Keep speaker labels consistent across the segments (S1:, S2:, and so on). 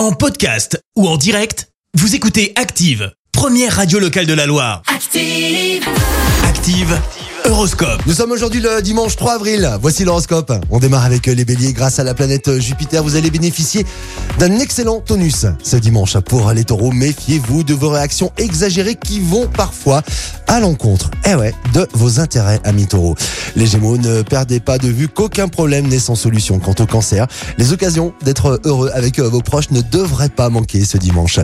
S1: En podcast ou en direct, vous écoutez Active, première radio locale de la Loire.
S2: Active.
S1: Active, Horoscope.
S3: Nous sommes aujourd'hui le dimanche 3 avril. Voici l'horoscope. On démarre avec les béliers. Grâce à la planète Jupiter, vous allez bénéficier d'un excellent tonus ce dimanche. Pour les taureaux, méfiez-vous de vos réactions exagérées qui vont parfois à l'encontre, eh ouais, de vos intérêts, amis taureaux. Les gémeaux, ne perdez pas de vue qu'aucun problème n'est sans solution. Quant au cancer, les occasions d'être heureux avec vos proches ne devraient pas manquer ce dimanche.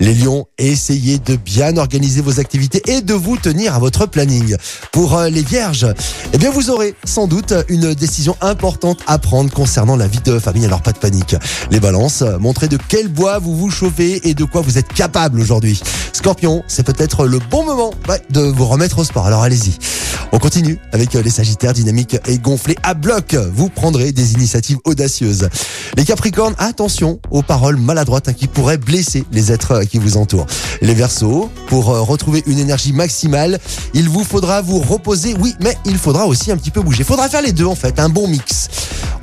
S3: Les lions, essayez de bien organiser vos activités et de vous tenir à votre planning. Pour les vierges, eh bien vous aurez sans doute une décision importante à prendre concernant la vie de famille, alors pas de panique. Les balances, montrez de quel bois vous vous chauffez et de quoi vous êtes capable aujourd'hui. Scorpion, c'est peut-être le bon moment ouais, de vous remettre au sport, alors allez-y. On continue avec les sagittaires dynamiques et gonflés à bloc. Vous prendrez des initiatives audacieuses. Les capricornes, attention aux paroles maladroites hein, qui pourraient blesser les êtres qui vous entourent. Les versos, pour retrouver une énergie maximale, il vous faudra vous reposer, oui, mais il faudra aussi un petit peu bouger. Il faudra faire les deux en fait, un bon mix.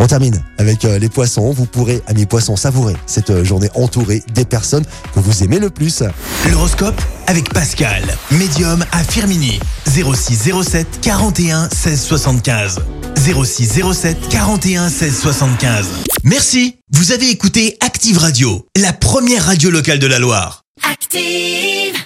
S3: On termine avec les poissons. Vous pourrez, amis poissons, savourer cette journée entourée des personnes que vous aimez le plus.
S1: L'horoscope avec Pascal, médium à Firmini. 06 07 41 16 75. 06 07 41 16 75. Merci. Vous avez écouté Active Radio, la première radio locale de la Loire.
S2: Active.